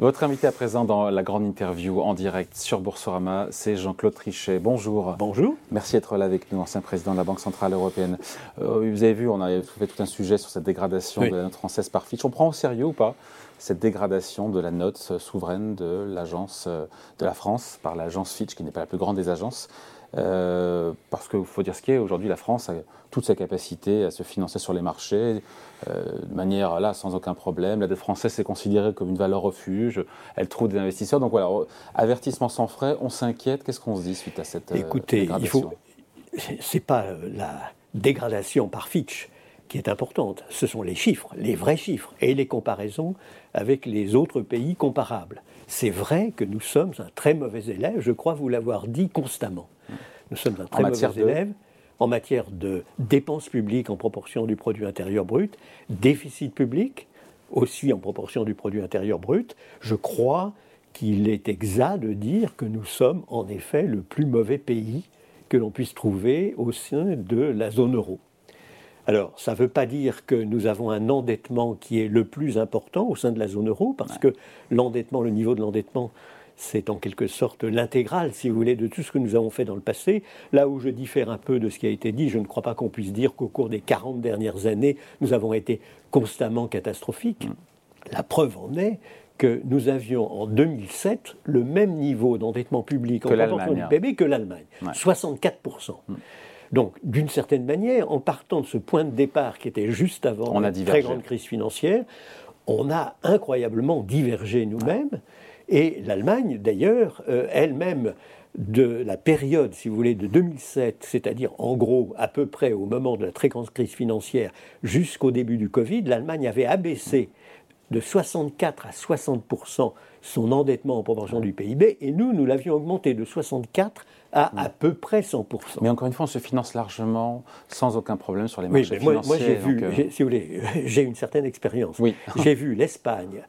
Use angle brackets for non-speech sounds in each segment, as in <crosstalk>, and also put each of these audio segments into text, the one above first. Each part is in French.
Votre invité à présent dans la grande interview en direct sur Boursorama, c'est Jean-Claude Trichet. Bonjour. Bonjour. Merci d'être là avec nous, ancien président de la Banque Centrale Européenne. Euh, vous avez vu, on a fait tout un sujet sur cette dégradation de la note française par Fitch. On prend au sérieux ou pas cette dégradation de la note souveraine de l'agence euh, de la France par l'agence Fitch, qui n'est pas la plus grande des agences? Euh, parce qu'il faut dire ce qui est, aujourd'hui la France a toute sa capacité à se financer sur les marchés euh, de manière là sans aucun problème. La dette française est considérée comme une valeur refuge, elle trouve des investisseurs. Donc voilà, avertissement sans frais, on s'inquiète. Qu'est-ce qu'on se dit suite à cette euh, Écoutez, dégradation? Il c'est pas la dégradation par Fitch qui est importante, ce sont les chiffres, les vrais chiffres, et les comparaisons avec les autres pays comparables. C'est vrai que nous sommes un très mauvais élève, je crois vous l'avoir dit constamment. Nous sommes un très mauvais élève en matière de dépenses publiques en proportion du produit intérieur brut, déficit public aussi en proportion du produit intérieur brut. Je crois qu'il est exact de dire que nous sommes en effet le plus mauvais pays que l'on puisse trouver au sein de la zone euro. Alors, ça ne veut pas dire que nous avons un endettement qui est le plus important au sein de la zone euro, parce que l'endettement, le niveau de l'endettement, c'est en quelque sorte l'intégrale, si vous voulez, de tout ce que nous avons fait dans le passé. Là où je diffère un peu de ce qui a été dit, je ne crois pas qu'on puisse dire qu'au cours des 40 dernières années, nous avons été constamment catastrophiques. Mm. La preuve en est que nous avions en 2007 le même niveau d'endettement public en proportion du PIB que l'Allemagne, 64%. Mm. Donc, d'une certaine manière, en partant de ce point de départ qui était juste avant la très grande crise financière, on a incroyablement divergé nous-mêmes. Et l'Allemagne, d'ailleurs, euh, elle-même, de la période, si vous voulez, de 2007, c'est-à-dire en gros à peu près au moment de la très grande crise financière jusqu'au début du Covid, l'Allemagne avait abaissé de 64 à 60% son endettement en proportion du PIB, et nous, nous l'avions augmenté de 64 à à peu près 100% Mais encore une fois, on se finance largement, sans aucun problème sur les marchés oui, moi, financiers. Moi, j'ai vu, euh, si vous voulez, <laughs> j'ai une certaine expérience. Oui. j'ai vu l'Espagne,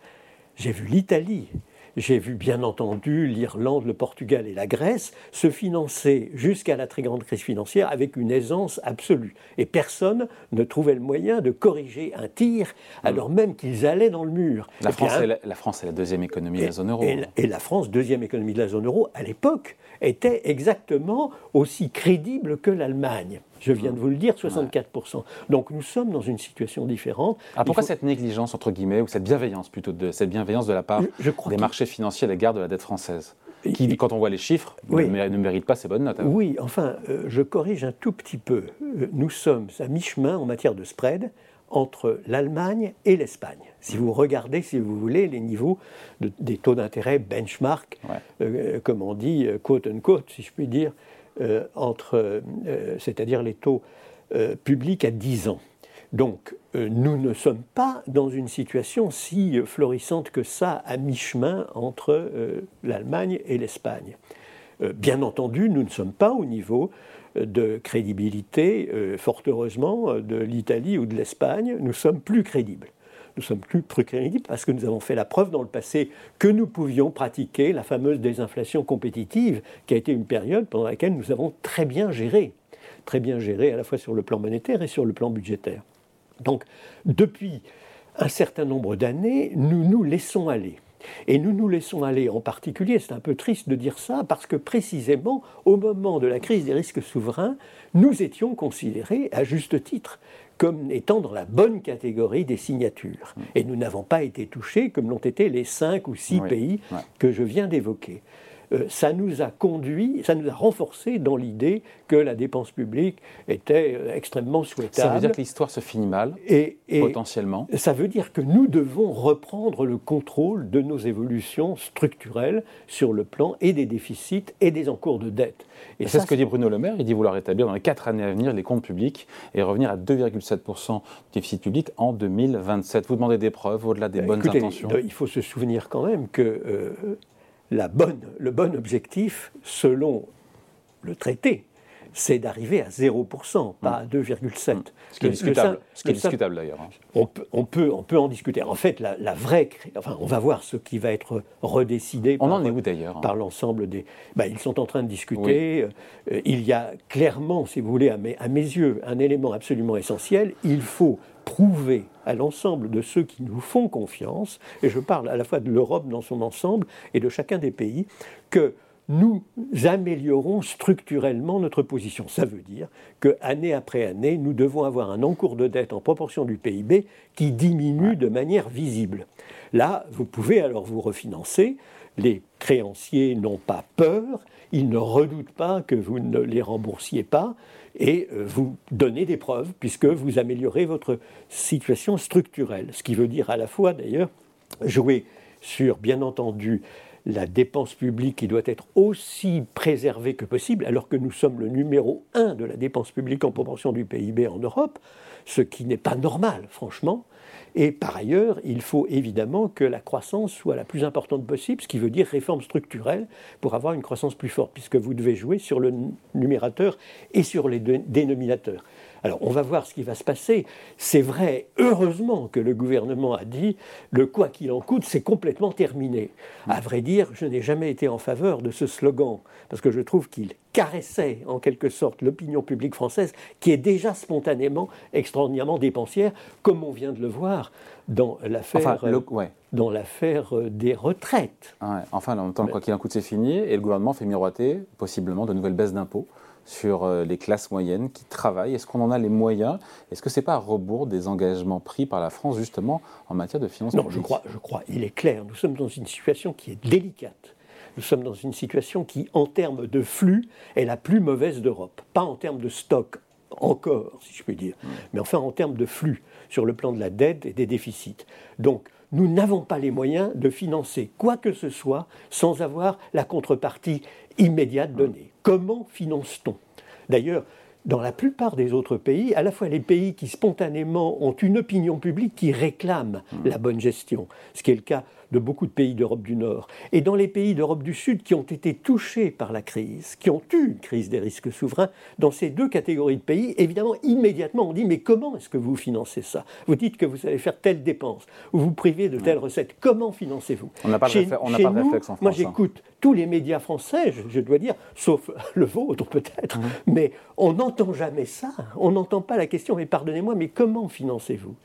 j'ai vu l'Italie, j'ai vu bien entendu l'Irlande, le Portugal et la Grèce se financer jusqu'à la très grande crise financière avec une aisance absolue. Et personne ne trouvait le moyen de corriger un tir alors même qu'ils allaient dans le mur. La, France, est la, France, est la, deuxième économie de la zone euro. et la France, deuxième économie de la zone euro, à l'époque, était exactement aussi crédible que l'Allemagne. Je viens de vous le dire, 64%. Donc nous sommes dans une situation différente. Ah, pourquoi cette négligence, entre guillemets, ou cette bienveillance plutôt, de, cette bienveillance de la part des marchés financiers à l'égard de la dette française qui, quand on voit les chiffres, ne, mérite pas ces bonnes notes. Oui, enfin, euh, je corrige un tout petit peu. Euh, nous sommes à mi-chemin en matière de spread entre l'Allemagne et l'Espagne. Si vous regardez, si vous voulez, les niveaux des taux d'intérêt benchmark, euh, comme on dit, quote unquote, si je puis dire, euh, entre, euh, c'est-à-dire les taux euh, publics à 10 ans. Donc, nous ne sommes pas dans une situation si florissante que ça à mi-chemin entre l'Allemagne et l'Espagne. bien entendu, nous ne sommes pas au niveau de crédibilité, fort heureusement, de l'Italie ou de l'Espagne. Nous sommes plus crédibles nous sommes plus, plus crédibles parce que nous avons fait la preuve dans le passé que nous pouvions pratiquer la fameuse désinflation compétitive, qui a été une période pendant laquelle nous avons très bien géré, très bien géré à la fois sur le plan monétaire et sur le plan budgétaire. Donc, depuis un certain nombre d'années, nous nous laissons aller. Et nous nous laissons aller en particulier, c'est un peu triste de dire ça, parce que précisément au moment de la crise des risques souverains, nous étions considérés, à juste titre, comme étant dans la bonne catégorie des signatures. Mm. Et nous n'avons pas été touchés comme l'ont été les cinq ou six pays que je viens d'évoquer. Euh, ça nous a conduit, ça nous a renforcé dans l'idée que la dépense publique était euh, extrêmement souhaitable. Ça veut dire que l'histoire se finit mal, et, potentiellement Ça veut dire que nous devons reprendre le contrôle de nos évolutions structurelles sur le plan et des déficits et des encours de dette. Et, c'est ce que dit Bruno Le Maire, il dit vouloir rétablir dans les quatre années à venir les comptes publics et revenir à 2,7% de déficit public en 2027. Vous demandez des preuves au-delà des bonnes intentions Il faut se souvenir quand même que... Euh, le bon objectif, selon le traité, c'est d'arriver à 0%, pas à 2,7%. Mmh. Ce qui est discutable, ce qui est discutable d'ailleurs. Hein. On peut, on, peut, on peut en discuter. En fait, la, vraie. Enfin, on va voir ce qui va être redécidé on par, en est où d'ailleurs hein Par l'ensemble des. Bah, ils sont en train de discuter. Euh, il y a clairement, si vous voulez, à mes, à mes yeux, un élément absolument essentiel. Il faut prouver à l'ensemble de ceux qui nous font confiance, et je parle à la fois de l'Europe dans son ensemble et de chacun des pays, que nous améliorons structurellement notre position. Ça veut dire que année après année, nous devons avoir un encours de dette en proportion du PIB qui diminue de manière visible. Là, vous pouvez alors vous refinancer. Les créanciers n'ont pas peur, ils ne redoutent pas que vous ne les remboursiez pas et euh, vous donnez des preuves puisque vous améliorez votre situation structurelle. Ce qui veut dire à la fois d'ailleurs jouer sur, bien entendu, la dépense publique qui doit être aussi préservée que possible, alors que nous sommes le numéro un de la dépense publique en proportion du PIB en Europe, ce qui n'est pas normal, franchement. Et par ailleurs, il faut évidemment que la croissance soit la plus importante possible, ce qui veut dire réforme structurelle pour avoir une croissance plus forte, puisque vous devez jouer sur le numérateur et sur les dénominateurs. Alors on va voir ce qui va se passer. C'est vrai, heureusement que le gouvernement a dit le quoi qu'il en coûte, c'est complètement terminé. À vrai dire, je n'ai jamais été en faveur de ce slogan, parce que je trouve qu'il caressait en quelque sorte l'opinion publique française, qui est déjà spontanément extraordinairement dépensière, comme on vient de le voir dans l'affaire euh, dans l'affaire euh, des retraites. enfin, en même temps, quoi qu'il en coûte, c'est fini, et le gouvernement fait miroiter possiblement de nouvelles baisses d'impôts sur euh, les classes moyennes qui travaillent Est-ce qu'on en a les moyens? Est-ce que ce n'est pas à rebours des engagements pris par la France justement en matière de finances Non, je crois, je crois. Il est clair, nous sommes dans une situation qui est délicate. Nous sommes dans une situation qui, en termes de flux, est la plus mauvaise d'Europe. Pas en termes de stock, encore, si je puis dire, mm. mais enfin en termes de flux, sur le plan de la dette et des déficits. Donc, nous n'avons pas les moyens de financer quoi que ce soit sans avoir la contrepartie immédiate donnée. Comment finance-t-on? D'ailleurs, dans la plupart des autres pays, à la fois les pays qui spontanément ont une opinion publique qui réclame mmh. la bonne gestion, ce qui est le cas de beaucoup de pays d'Europe du Nord, et dans les pays d'Europe du Sud qui ont été touchés par la crise, qui ont eu une crise des risques souverains, dans ces deux catégories de pays, évidemment, immédiatement, on dit, mais comment est-ce que vous financez ça? Vous dites que vous allez faire telle dépense, ou vous privez de telle recette, comment financez-vous? On n'a pas, de, on pas de réflexe en France. Moi, hein. j'écoute tous les médias français, je, dois dire, sauf le vôtre peut-être, mmh. mais on n'entend jamais ça, on n'entend pas la question, mais pardonnez-moi, mais comment financez-vous?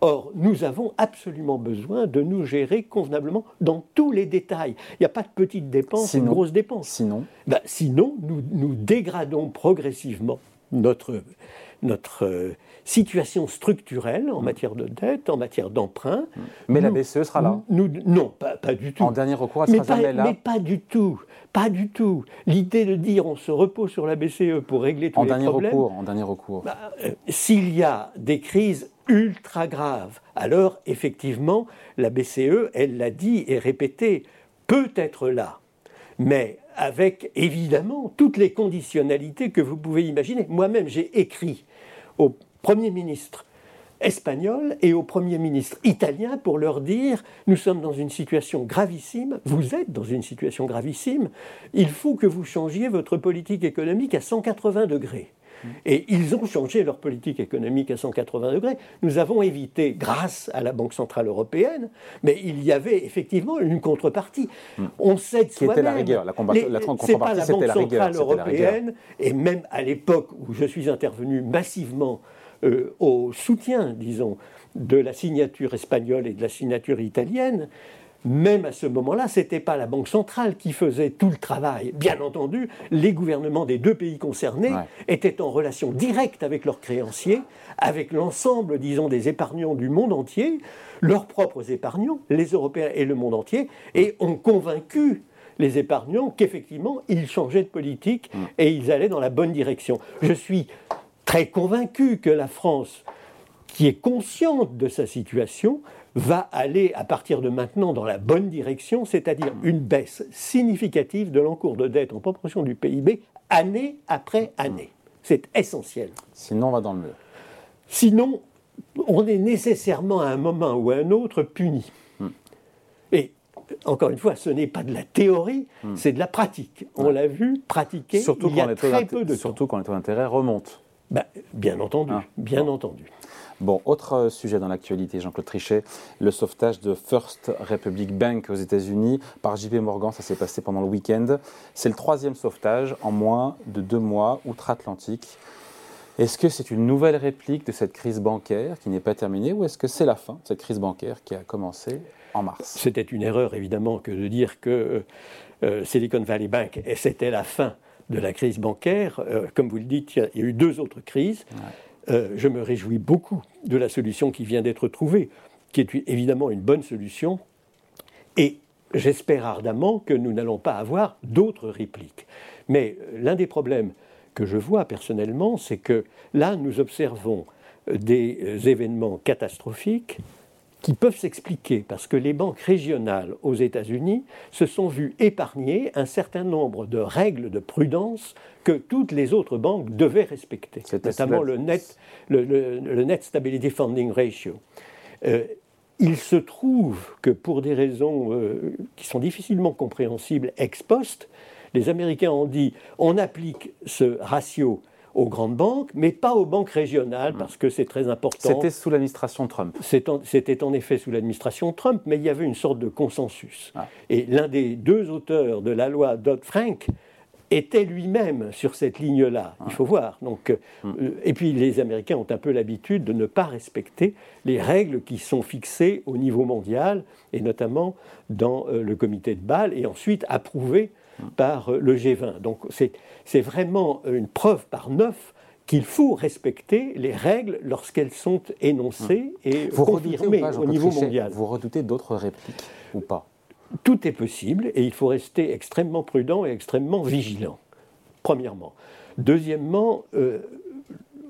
Or, nous avons absolument besoin de nous gérer convenablement dans tous les détails. Il n'y a pas de petites dépenses, de grosses dépenses. Sinon ben, Sinon, nous, nous dégradons progressivement notre, notre euh, situation structurelle en mm. matière de dette, en matière d'emprunt. Mm. Mais la BCE sera là Non, pas, du tout. En dernier recours, elle sera jamais là Mais pas du tout. Pas du tout. L'idée de dire on se repose sur la BCE pour régler tous en les dernier problèmes. Recours, en dernier recours. Bah, euh, s'il y a des crises ultra graves, alors effectivement, la BCE, elle l'a dit et répété, peut être là. Mais avec évidemment toutes les conditionnalités que vous pouvez imaginer. Moi-même, j'ai écrit au Premier ministre espagnol et au Premier ministre italien pour leur dire nous sommes dans une situation gravissime, vous êtes dans une situation gravissime, il faut que vous changiez votre politique économique à 180 degrés. Et ils ont changé leur politique économique à 180 degrés. Nous avons évité, grâce à la Banque Centrale Européenne, mais il y avait effectivement une contrepartie. Hmm. On sait Qui était la rigueur. La, contrepartie, c'était pas la Banque Centrale Européenne, et même à l'époque où je suis intervenu massivement euh, au soutien, disons, de la signature espagnole et de la signature italienne, même à ce moment-là, ce n'était pas la Banque centrale qui faisait tout le travail. Bien entendu, les gouvernements des deux pays concernés étaient en relation directe avec leurs créanciers, avec l'ensemble, disons, des épargnants du monde entier, leurs propres épargnants, les Européens et le monde entier, et ont convaincu les épargnants qu'effectivement, ils changeaient de politique mm. et ils allaient dans la bonne direction. Je suis très convaincu que la France, qui est consciente de sa situation, va aller à partir de maintenant dans la bonne direction, c'est-à-dire une baisse significative de l'encours de dette en proportion du PIB année après année. C'est essentiel. Sinon, on va dans le mur. Sinon, on est nécessairement à un moment ou à un autre puni. Hmm. Et encore une fois, ce n'est pas de la théorie, hmm. c'est de la pratique. On l'a vu pratiquer surtout il y a très peu de Surtout quand les taux d'intérêt remontent. Ben, bien entendu, ah. bien entendu. Bon, autre sujet dans l'actualité, Jean-Claude Trichet, le sauvetage de First Republic Bank aux États-Unis par JP Morgan, ça s'est passé pendant le week-end. C'est le troisième sauvetage en moins de deux mois outre-Atlantique. Est-ce que c'est une nouvelle réplique de cette crise bancaire qui n'est pas terminée ou est-ce que c'est la fin de cette crise bancaire qui a commencé en mars? C'était une erreur évidemment que de dire que euh, euh, Silicon Valley Bank, c'était la fin de la crise bancaire. Euh, comme vous le dites, il y a eu deux autres crises. Je me réjouis beaucoup de la solution qui vient d'être trouvée, qui est évidemment une bonne solution. Et j'espère ardemment que nous n'allons pas avoir d'autres répliques. Mais l'un des problèmes que je vois personnellement, c'est que là, nous observons des événements catastrophiques qui peuvent s'expliquer parce que les banques régionales aux États-Unis se sont vues épargner un certain nombre de règles de prudence que toutes les autres banques devaient respecter, notamment le net, le, net Stability Funding Ratio. Euh, il se trouve que pour des raisons euh, qui sont difficilement compréhensibles ex post, les Américains ont dit on applique ce ratio aux grandes banques, mais pas aux banques régionales, parce que c'est très important. C'était sous l'administration Trump. C'était en effet sous l'administration Trump, mais il y avait une sorte de consensus. Ah. Et l'un des deux auteurs de la loi Dodd-Frank était lui-même sur cette ligne-là. Il ah. faut voir. Donc, euh, hmm. et puis les Américains ont un peu l'habitude de ne pas respecter les règles qui sont fixées au niveau mondial, et notamment dans euh, le comité de Bâle, et ensuite approuvées par euh, le G20. Donc c'est vraiment une preuve par neuf qu'il faut respecter les règles lorsqu'elles sont énoncées hum. et vous confirmées au niveau mondial. Vous redoutez d'autres répliques ou pas? Tout est possible et il faut rester extrêmement prudent et extrêmement vigilant, premièrement. Deuxièmement, euh,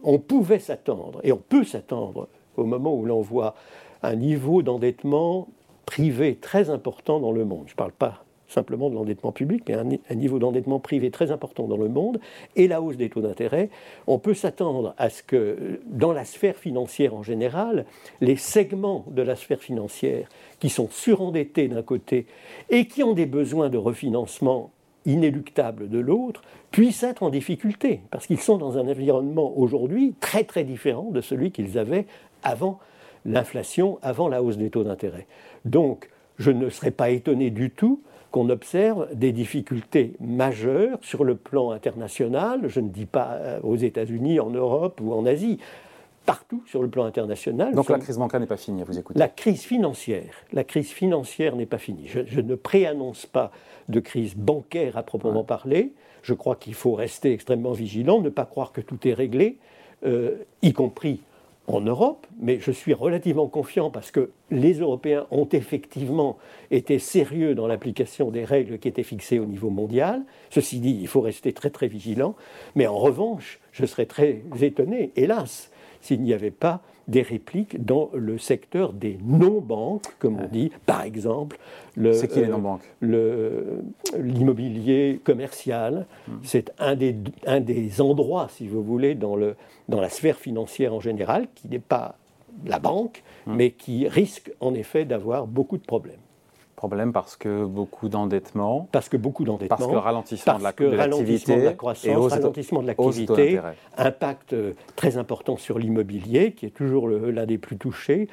on pouvait s'attendre, et on peut s'attendre au moment où l'on voit un niveau d'endettement privé très important dans le monde. Je ne parle pas simplement de l'endettement public, mais un, niveau d'endettement privé très important dans le monde, et la hausse des taux d'intérêt, on peut s'attendre à ce que dans la sphère financière en général, les segments de la sphère financière qui sont surendettés d'un côté et qui ont des besoins de refinancement inéluctables de l'autre, puissent être en difficulté, parce qu'ils sont dans un environnement aujourd'hui très très différent de celui qu'ils avaient avant l'inflation, avant la hausse des taux d'intérêt. Donc, je ne serais pas étonné du tout qu'on observe des difficultés majeures sur le plan international, je ne dis pas euh, aux États-Unis, en Europe ou en Asie, partout sur le plan international. Donc la crise bancaire n'est pas finie, vous écoutez La crise financière, la crise financière n'est pas finie. Je, ne préannonce pas de crise bancaire à proprement parler. Je crois qu'il faut rester extrêmement vigilant, ne pas croire que tout est réglé, euh, y compris en Europe, mais je suis relativement confiant parce que les Européens ont effectivement été sérieux dans l'application des règles qui étaient fixées au niveau mondial. Ceci dit, il faut rester très très vigilant, mais en revanche, je serais très étonné, hélas, s'il n'y avait pas des répliques dans le secteur des non-banques, comme on dit, par exemple. C'est qui les euh, non-banques L'immobilier commercial, hmm. c'est un des, un des endroits, si vous voulez, dans, le, dans la sphère financière en général, qui n'est pas la banque, hmm. mais qui risque en effet d'avoir beaucoup de problèmes problème parce que beaucoup d'endettement. Parce que beaucoup d'endettement. Parce que ralentissement de l'activité. de la croissance, ralentissement de l'activité, impact euh, très important sur l'immobilier, qui est toujours l'un des plus touchés.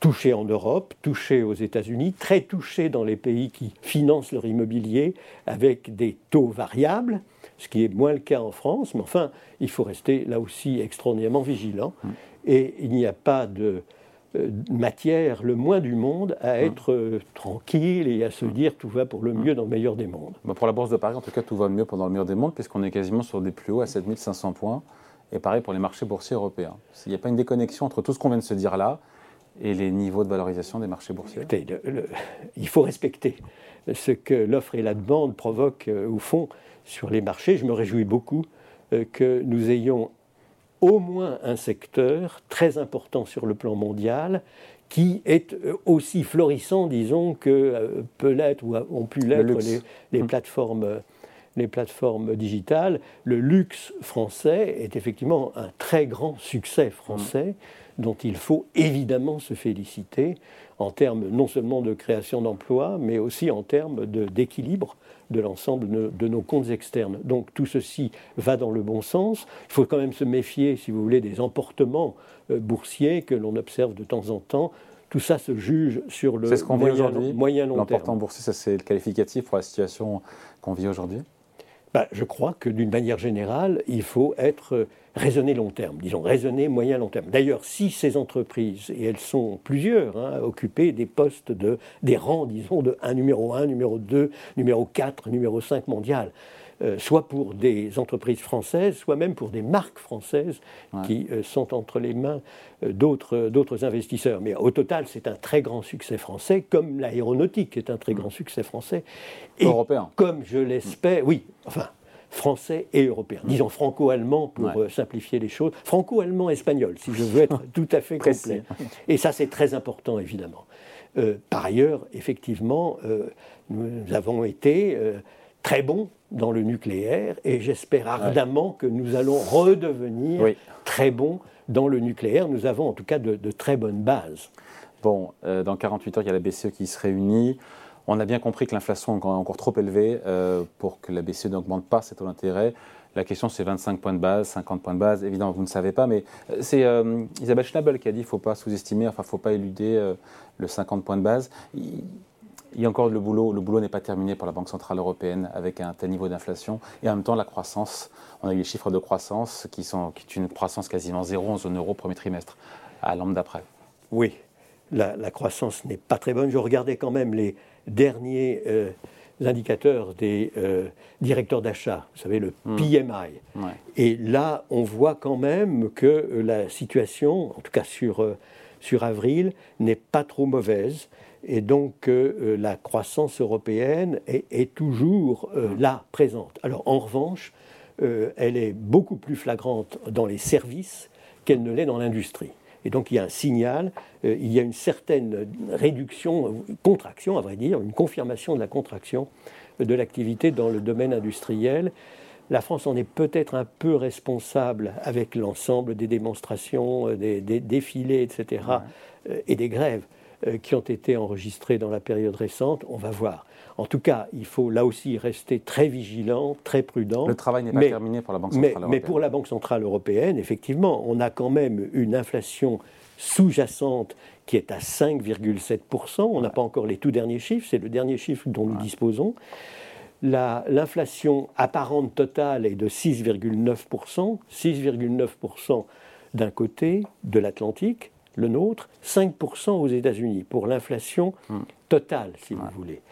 Touché en Europe, touché aux États-Unis, très touché dans les pays qui financent leur immobilier avec des taux variables, ce qui est moins le cas en France. Mais enfin, il faut rester là aussi extraordinairement vigilant. Hum. Et il n'y a pas de, matière le moins du monde à hum. être euh, tranquille et à se hum. dire tout va pour le mieux dans le meilleur des mondes. Bah, pour la Bourse de Paris, en tout cas, tout va mieux pendant le meilleur des mondes, puisqu'on est quasiment sur des plus hauts à 7500 points. Et pareil pour les marchés boursiers européens. Il n'y a pas une déconnexion entre tout ce qu'on vient de se dire là et les niveaux de valorisation des marchés boursiers Il faut respecter ce que l'offre et la demande provoquent euh, ou font sur les marchés. Je me réjouis beaucoup que nous ayons au moins un secteur très important sur le plan mondial qui est euh, aussi florissant, disons, que euh, peut l'être ou ont pu l'être les, hum. plateformes les plateformes digitales. Le luxe français est effectivement un très grand succès français dont il faut évidemment se féliciter en termes non seulement de création d'emplois, mais aussi en termes d'équilibre de, l'ensemble de, nos comptes externes. Donc tout ceci va dans le bon sens. Il faut quand même se méfier, si vous voulez, des emportements euh, boursiers que l'on observe de temps en temps. Tout ça se juge sur le moyen, moyen, long terme. L'emportement boursier, ça c'est le qualificatif pour la situation qu'on vit aujourd'hui? Bah, je crois que d'une manière générale, il faut être euh, raisonné long terme, disons raisonné moyen long terme. D'ailleurs, si ces entreprises, et elles sont plusieurs, hein, des postes de, des rangs, disons, de 1 numéro 1, numéro 2, numéro 4, numéro 5 mondial, euh, soit pour des entreprises françaises, soit même pour des marques françaises qui euh, sont entre les mains euh, d'autres investisseurs. Mais au total, c'est un très grand succès français, comme l'aéronautique est un très grand succès français. Et Européen. Comme je l'espère, oui, enfin, français et européen. Disons franco-allemand pour simplifier les choses. Franco-allemand-espagnol, si je veux <laughs> être tout à fait complet. Et ça, c'est très important, évidemment. par ailleurs, effectivement, nous avons été très bons dans le nucléaire et j'espère ardemment que nous allons redevenir très bons dans le nucléaire. Nous avons en tout cas de, très bonnes bases. Bon, euh, dans 48 heures, il y a la BCE qui se réunit. On a bien compris que l'inflation est encore trop élevée euh, pour que la BCE n'augmente pas ses taux d'intérêt. La question, c'est 25 points de base, 50 points de base. Évidemment, vous ne savez pas, mais euh, c'est Isabelle Schnabel qui a dit qu'il ne faut pas sous-estimer, enfin, il ne faut pas éluder le 50 points de base il y a encore le boulot. Le boulot n'est pas terminé pour la Banque Centrale Européenne avec un tel niveau d'inflation. Et en même temps, la croissance, on a eu les chiffres de croissance qui sont qui est une croissance quasiment zéro en zone euro premier trimestre, à l'an d'après. Oui, la, croissance n'est pas très bonne. Je regardais quand même les derniers euh, indicateurs des euh, directeurs d'achat, vous savez, le hmm. PMI. Et là, on voit quand même que euh, la situation, en tout cas sur, sur avril, n'est pas trop mauvaise et donc euh, la croissance européenne est, toujours euh, là, présente. Alors en revanche, euh, elle est beaucoup plus flagrante dans les services qu'elle ne l'est dans l'industrie. Et donc il y a un signal, il y a une certaine réduction, contraction à vrai dire, une confirmation de la contraction de l'activité dans le domaine industriel. La France en est peut-être un peu responsable avec l'ensemble des démonstrations, des, défilés, etc., et des grèves. Euh, qui ont été enregistrés dans la période récente. On va voir. En tout cas, il faut là aussi rester très vigilant, très prudent. Le travail n'est pas terminé pour la Banque centrale européenne. Mais pour la Banque centrale européenne, effectivement, on a quand même une inflation sous-jacente qui est à 5,7%. On n'a pas encore les tout derniers chiffres, c'est le dernier chiffre dont nous disposons. L'inflation apparente totale est de 6,9%, 6,9% d'un côté de l'Atlantique, le nôtre, 5% aux États-Unis pour l'inflation hmm. totale, si vous voulez.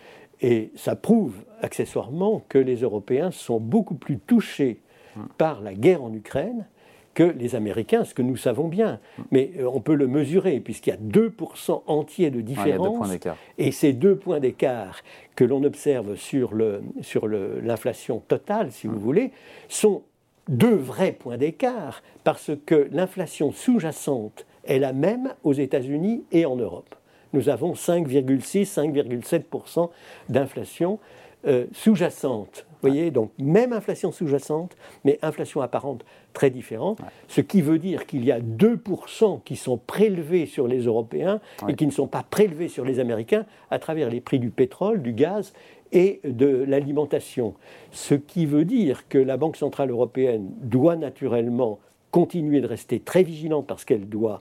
Et ça prouve accessoirement que les Européens sont beaucoup plus touchés hmm. par la guerre en Ukraine que les Américains, ce que nous savons bien. Hmm. Mais euh, on peut le mesurer, puisqu'il y a 2% entiers de différence. et ces deux points d'écart que l'on observe sur l'inflation sur totale, si vous voulez, sont deux vrais points d'écart, parce que l'inflation sous-jacente est la même aux États-Unis et en Europe. Nous avons 5,6-5,7% d'inflation euh, sous-jacente. Vous voyez, donc même inflation sous-jacente, mais inflation apparente très différente, ce qui veut dire qu'il y a 2% qui sont prélevés sur les Européens et qui ne sont pas prélevés sur les Américains à travers les prix du pétrole, du gaz et de l'alimentation. Ce qui veut dire que la Banque Centrale Européenne doit naturellement continuer de rester très vigilante parce qu'elle doit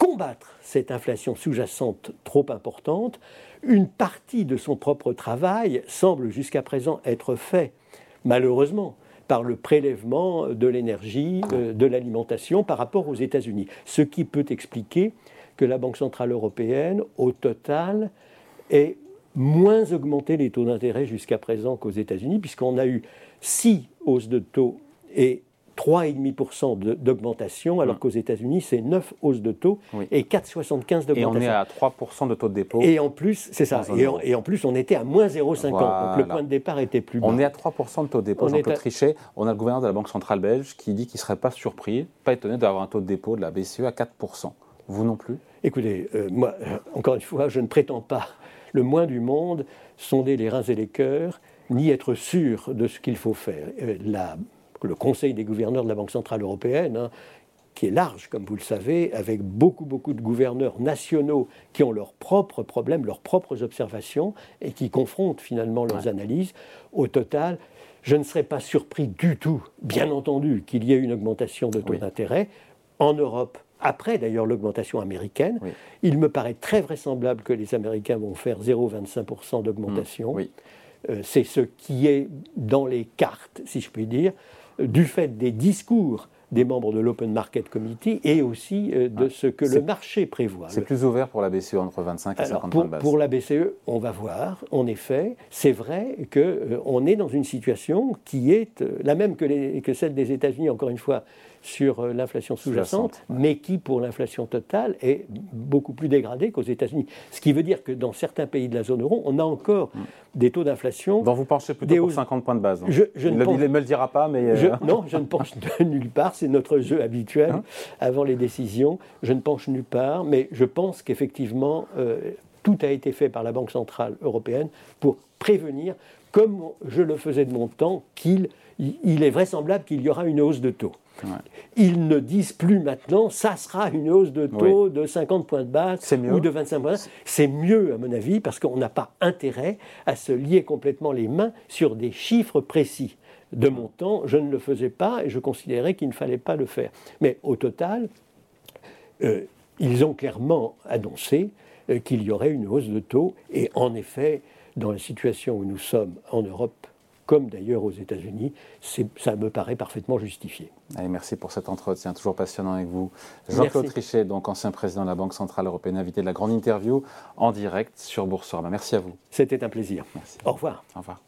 combattre cette inflation sous-jacente trop importante, une partie de son propre travail semble jusqu'à présent être fait, malheureusement, par le prélèvement de l'énergie, euh, de l'alimentation par rapport aux États-Unis. Ce qui peut expliquer que la Banque Centrale Européenne, au total, ait moins augmenté les taux d'intérêt jusqu'à présent qu'aux États-Unis, puisqu'on a eu six hausses de taux et 3,5% d'augmentation, alors mm. qu'aux États-Unis, c'est 9 hausses de taux et 4,75 d'augmentation. Et on est à 3% de taux de dépôt. Et en plus, c'est ça. Et en, plus, on était à moins 0,50. Donc le point de départ était plus bas. On est à 3% de taux de dépôt. Jean-Claude Trichet, on a le gouverneur de la Banque Centrale Belge qui dit qu'il ne serait pas surpris, pas étonné d'avoir un taux de dépôt de la BCE à 4%. Vous non plus? Écoutez, euh, moi, euh, encore une fois, je ne prétends pas le moins du monde sonder les reins et les cœurs ni être sûr de ce qu'il faut faire. Euh, le Conseil des gouverneurs de la Banque Centrale Européenne, hein, qui est large, comme vous le savez, avec beaucoup, beaucoup de gouverneurs nationaux qui ont leurs propres problèmes, leurs propres observations et qui confrontent finalement leurs analyses. Au total, je ne serais pas surpris du tout, bien entendu, qu'il y ait une augmentation de taux d'intérêt en Europe. Après d'ailleurs l'augmentation américaine, il me paraît très vraisemblable que les Américains vont faire 0,25% d'augmentation. Mmh. Euh, c'est ce qui est dans les cartes, si je puis dire, du fait des discours des membres de l'Open Market Committee et aussi euh, de ah, ce que le marché prévoit. C'est plus ouvert pour la BCE entre 25 et 50 points de base. Pour la BCE, on va voir. En effet, c'est vrai qu'on euh, est dans une situation qui est euh, la même que, que celle des États-Unis, encore une fois, sur euh, l'inflation sous-jacente, mais qui, pour l'inflation totale, est beaucoup plus dégradée qu'aux États-Unis. Ce qui veut dire que dans certains pays de la zone euro, on a encore mm. des taux d'inflation. Dont vous penchez plutôt pour 50 points de base. Hein. Je, il ne me le dira pas, mais. Euh, non, je ne penche <laughs> nulle part. C'est notre jeu habituel hein avant les décisions. Je ne penche nulle part, mais je pense qu'effectivement, euh, tout a été fait par la Banque Centrale Européenne pour prévenir, comme je le faisais de mon temps, qu'il il est vraisemblable qu'il y aura une hausse de taux. Ils ne disent plus maintenant, ça sera une hausse de taux de 50 points de base ou de 25 points de base. C'est mieux, à mon avis, parce qu'on n'a pas intérêt à se lier complètement les mains sur des chiffres précis. De mon temps, je ne le faisais pas et je considérais qu'il ne fallait pas le faire. Mais au total, euh, ils ont clairement annoncé euh, qu'il y aurait une hausse de taux. Et en effet, dans la situation où nous sommes en Europe, comme d'ailleurs aux États-Unis, ça me paraît parfaitement justifié. merci pour cet entretien, toujours passionnant avec vous. Jean-Claude Trichet, donc ancien président de la Banque Centrale Européenne, invité de la grande interview en direct sur Boursorama. Merci à vous. C'était un plaisir. Merci. Au revoir. Au revoir.